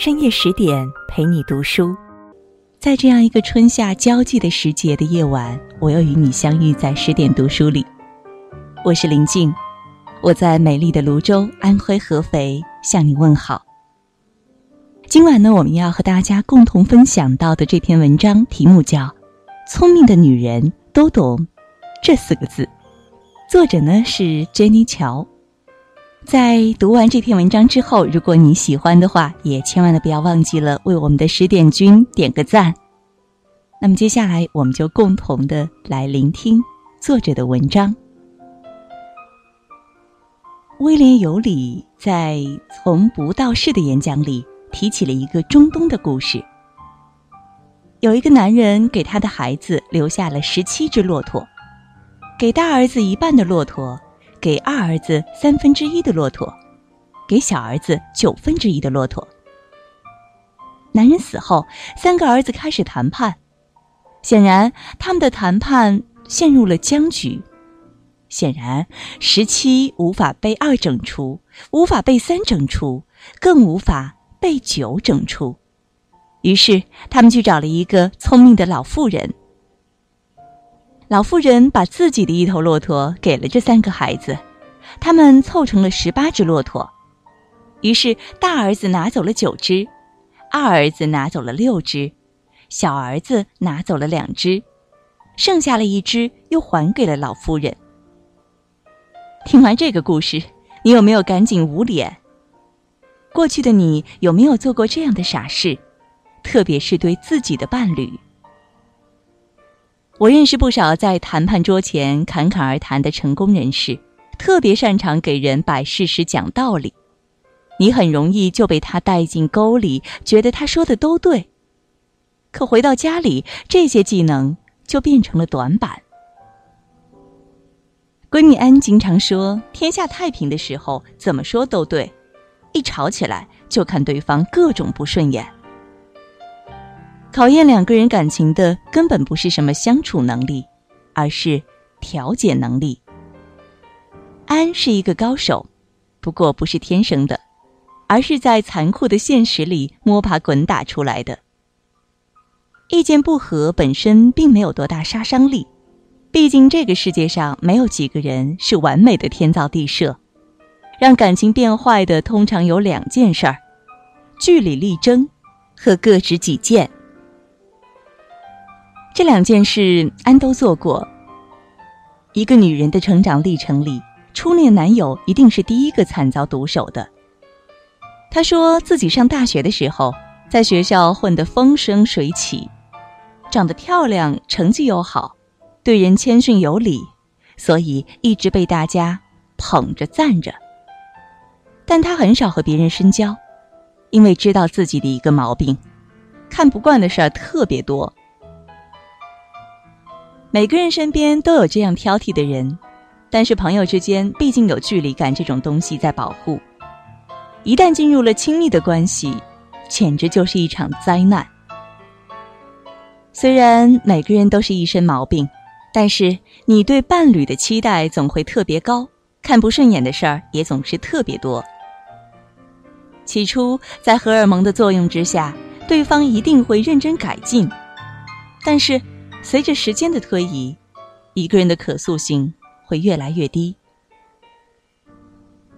深夜十点陪你读书，在这样一个春夏交际的时节的夜晚，我又与你相遇在十点读书里。我是林静，我在美丽的泸州，安徽合肥向你问好。今晚呢，我们要和大家共同分享到的这篇文章题目叫《聪明的女人都懂这四个字》，作者呢是 Jenny 乔。在读完这篇文章之后，如果你喜欢的话，也千万的不要忘记了为我们的十点君点个赞。那么接下来，我们就共同的来聆听作者的文章。威廉尤里在《从不到事》的演讲里提起了一个中东的故事。有一个男人给他的孩子留下了十七只骆驼，给大儿子一半的骆驼。给二儿子三分之一的骆驼，给小儿子九分之一的骆驼。男人死后，三个儿子开始谈判，显然他们的谈判陷入了僵局。显然，十七无法被二整除，无法被三整除，更无法被九整除。于是，他们去找了一个聪明的老妇人。老妇人把自己的一头骆驼给了这三个孩子，他们凑成了十八只骆驼。于是大儿子拿走了九只，二儿子拿走了六只，小儿子拿走了两只，剩下了一只又还给了老妇人。听完这个故事，你有没有赶紧捂脸？过去的你有没有做过这样的傻事？特别是对自己的伴侣。我认识不少在谈判桌前侃侃而谈的成功人士，特别擅长给人摆事实、讲道理。你很容易就被他带进沟里，觉得他说的都对。可回到家里，这些技能就变成了短板。闺蜜安经常说：“天下太平的时候，怎么说都对；一吵起来，就看对方各种不顺眼。”考验两个人感情的根本不是什么相处能力，而是调解能力。安是一个高手，不过不是天生的，而是在残酷的现实里摸爬滚打出来的。意见不合本身并没有多大杀伤力，毕竟这个世界上没有几个人是完美的天造地设。让感情变坏的通常有两件事儿：据理力争和各执己见。这两件事，安都做过。一个女人的成长历程里，初恋男友一定是第一个惨遭毒手的。她说自己上大学的时候，在学校混得风生水起，长得漂亮，成绩又好，对人谦逊有礼，所以一直被大家捧着赞着。但她很少和别人深交，因为知道自己的一个毛病：看不惯的事儿特别多。每个人身边都有这样挑剔的人，但是朋友之间毕竟有距离感这种东西在保护。一旦进入了亲密的关系，简直就是一场灾难。虽然每个人都是一身毛病，但是你对伴侣的期待总会特别高，看不顺眼的事儿也总是特别多。起初在荷尔蒙的作用之下，对方一定会认真改进，但是。随着时间的推移，一个人的可塑性会越来越低。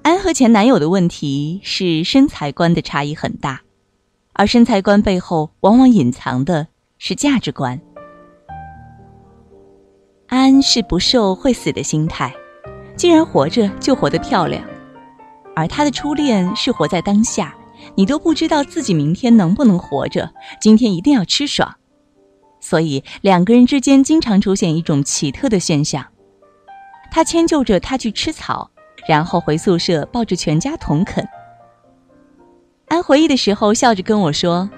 安和前男友的问题是身材观的差异很大，而身材观背后往往隐藏的是价值观。安是不瘦会死的心态，既然活着就活得漂亮，而他的初恋是活在当下，你都不知道自己明天能不能活着，今天一定要吃爽。所以两个人之间经常出现一种奇特的现象：他迁就着他去吃草，然后回宿舍抱着全家同啃。安回忆的时候笑着跟我说：“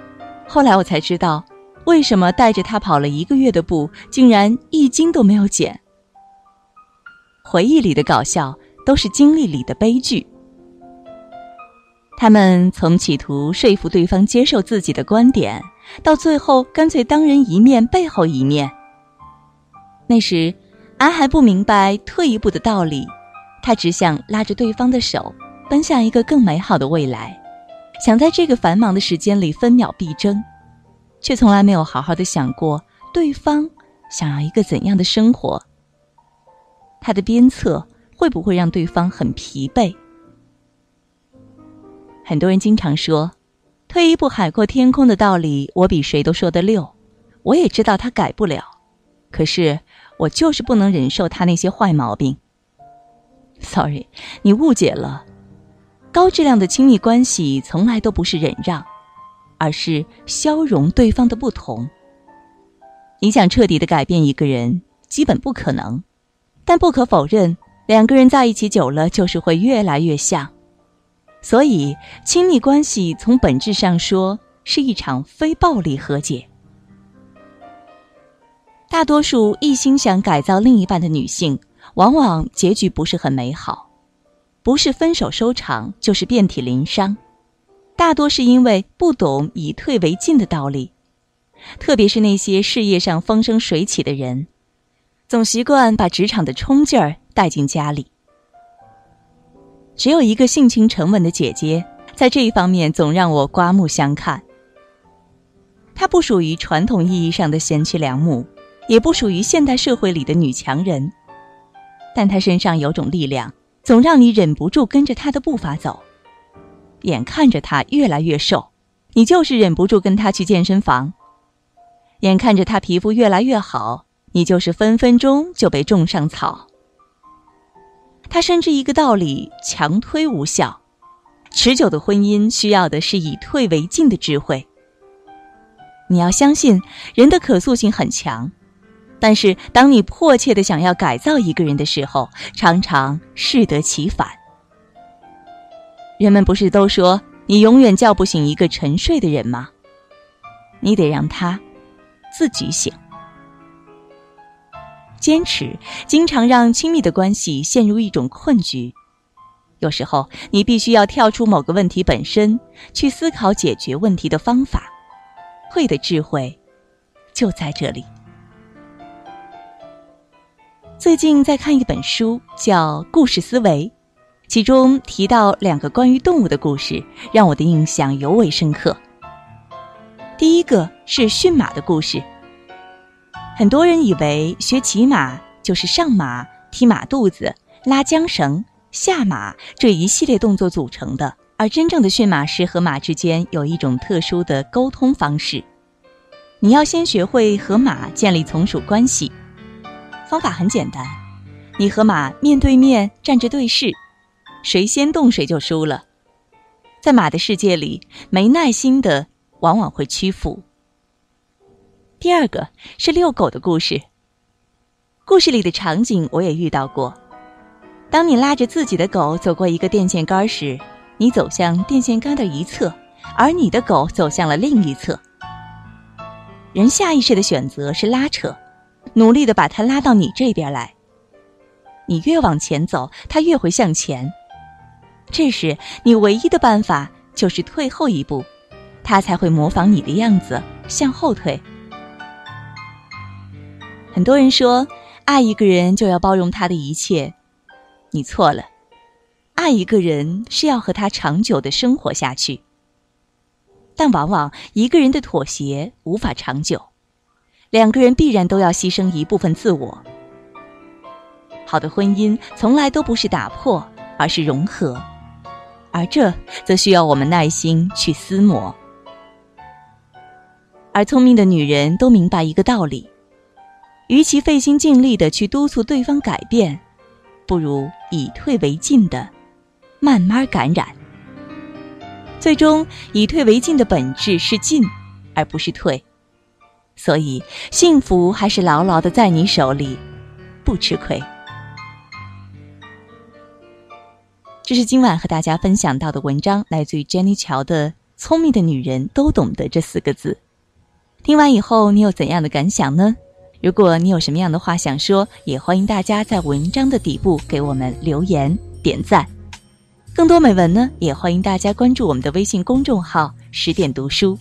后来我才知道，为什么带着他跑了一个月的步，竟然一斤都没有减。”回忆里的搞笑，都是经历里的悲剧。他们从企图说服对方接受自己的观点。到最后，干脆当人一面，背后一面。那时，安还不明白退一步的道理，他只想拉着对方的手，奔向一个更美好的未来，想在这个繁忙的时间里分秒必争，却从来没有好好的想过对方想要一个怎样的生活。他的鞭策会不会让对方很疲惫？很多人经常说，退一步海阔天空的道理，我比谁都说得溜。我也知道他改不了，可是我就是不能忍受他那些坏毛病。Sorry，你误解了。高质量的亲密关系从来都不是忍让，而是消融对方的不同。你想彻底的改变一个人，基本不可能。但不可否认，两个人在一起久了，就是会越来越像。所以，亲密关系从本质上说是一场非暴力和解。大多数一心想改造另一半的女性，往往结局不是很美好。不是分手收场，就是遍体鳞伤，大多是因为不懂以退为进的道理。特别是那些事业上风生水起的人，总习惯把职场的冲劲儿带进家里。只有一个性情沉稳的姐姐，在这一方面总让我刮目相看。她不属于传统意义上的贤妻良母，也不属于现代社会里的女强人，但她身上有种力量。总让你忍不住跟着她的步伐走，眼看着她越来越瘦，你就是忍不住跟她去健身房；眼看着她皮肤越来越好，你就是分分钟就被种上草。他深知一个道理：强推无效，持久的婚姻需要的是以退为进的智慧。你要相信人的可塑性很强。但是，当你迫切的想要改造一个人的时候，常常适得其反。人们不是都说你永远叫不醒一个沉睡的人吗？你得让他自己醒。坚持经常让亲密的关系陷入一种困局。有时候，你必须要跳出某个问题本身，去思考解决问题的方法。会的智慧就在这里。最近在看一本书，叫《故事思维》，其中提到两个关于动物的故事，让我的印象尤为深刻。第一个是驯马的故事。很多人以为学骑马就是上马、踢马肚子、拉缰绳、下马这一系列动作组成的，而真正的驯马师和马之间有一种特殊的沟通方式。你要先学会和马建立从属关系。方法很简单，你和马面对面站着对视，谁先动谁就输了。在马的世界里，没耐心的往往会屈服。第二个是遛狗的故事。故事里的场景我也遇到过。当你拉着自己的狗走过一个电线杆时，你走向电线杆的一侧，而你的狗走向了另一侧。人下意识的选择是拉扯。努力的把它拉到你这边来。你越往前走，它越会向前。这时，你唯一的办法就是退后一步，它才会模仿你的样子向后退。很多人说，爱一个人就要包容他的一切，你错了。爱一个人是要和他长久的生活下去，但往往一个人的妥协无法长久。两个人必然都要牺牲一部分自我。好的婚姻从来都不是打破，而是融合，而这则需要我们耐心去厮磨。而聪明的女人都明白一个道理：，与其费心尽力的去督促对方改变，不如以退为进的慢慢感染。最终，以退为进的本质是进，而不是退。所以，幸福还是牢牢的在你手里，不吃亏。这是今晚和大家分享到的文章，来自于 Jenny 乔的《聪明的女人都懂得这四个字》。听完以后，你有怎样的感想呢？如果你有什么样的话想说，也欢迎大家在文章的底部给我们留言点赞。更多美文呢，也欢迎大家关注我们的微信公众号“十点读书”。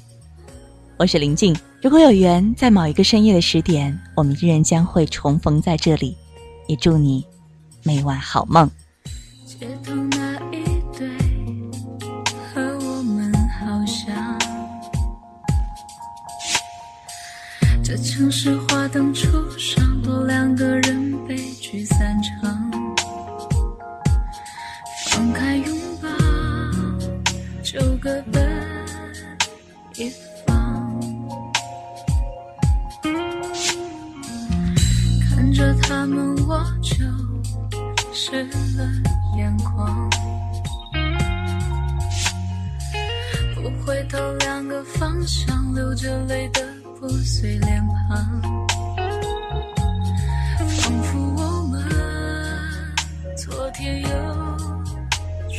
我是林静。如果有缘，在某一个深夜的十点，我们依然将会重逢在这里。也祝你每晚好梦。街头城市花灯初上，多两个人悲剧散场。放开拥抱，就各奔一方。看着他们，我就湿了眼眶。不回头，两个方向，流着泪的破碎脸庞，仿佛我们昨天又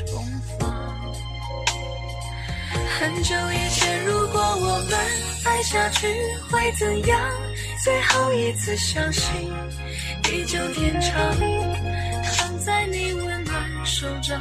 重逢。很久以前，如果我们爱下去会怎样？最后一次相信，地久天长，躺在你温暖手掌，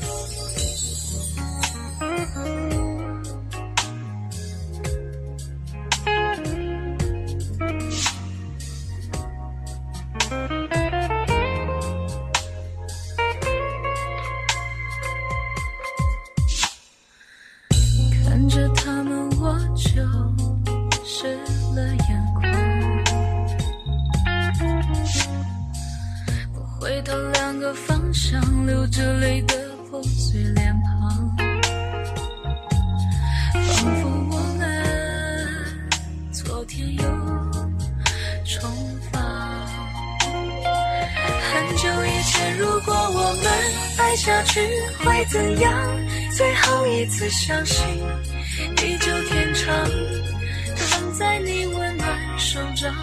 上，流着泪的破碎脸庞，仿佛我们昨天又重逢。很久以前，如果我们爱下去会怎样？最后一次相信，地久天长，躺在你温暖手掌，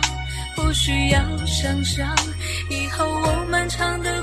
不需要想象。以后我漫长的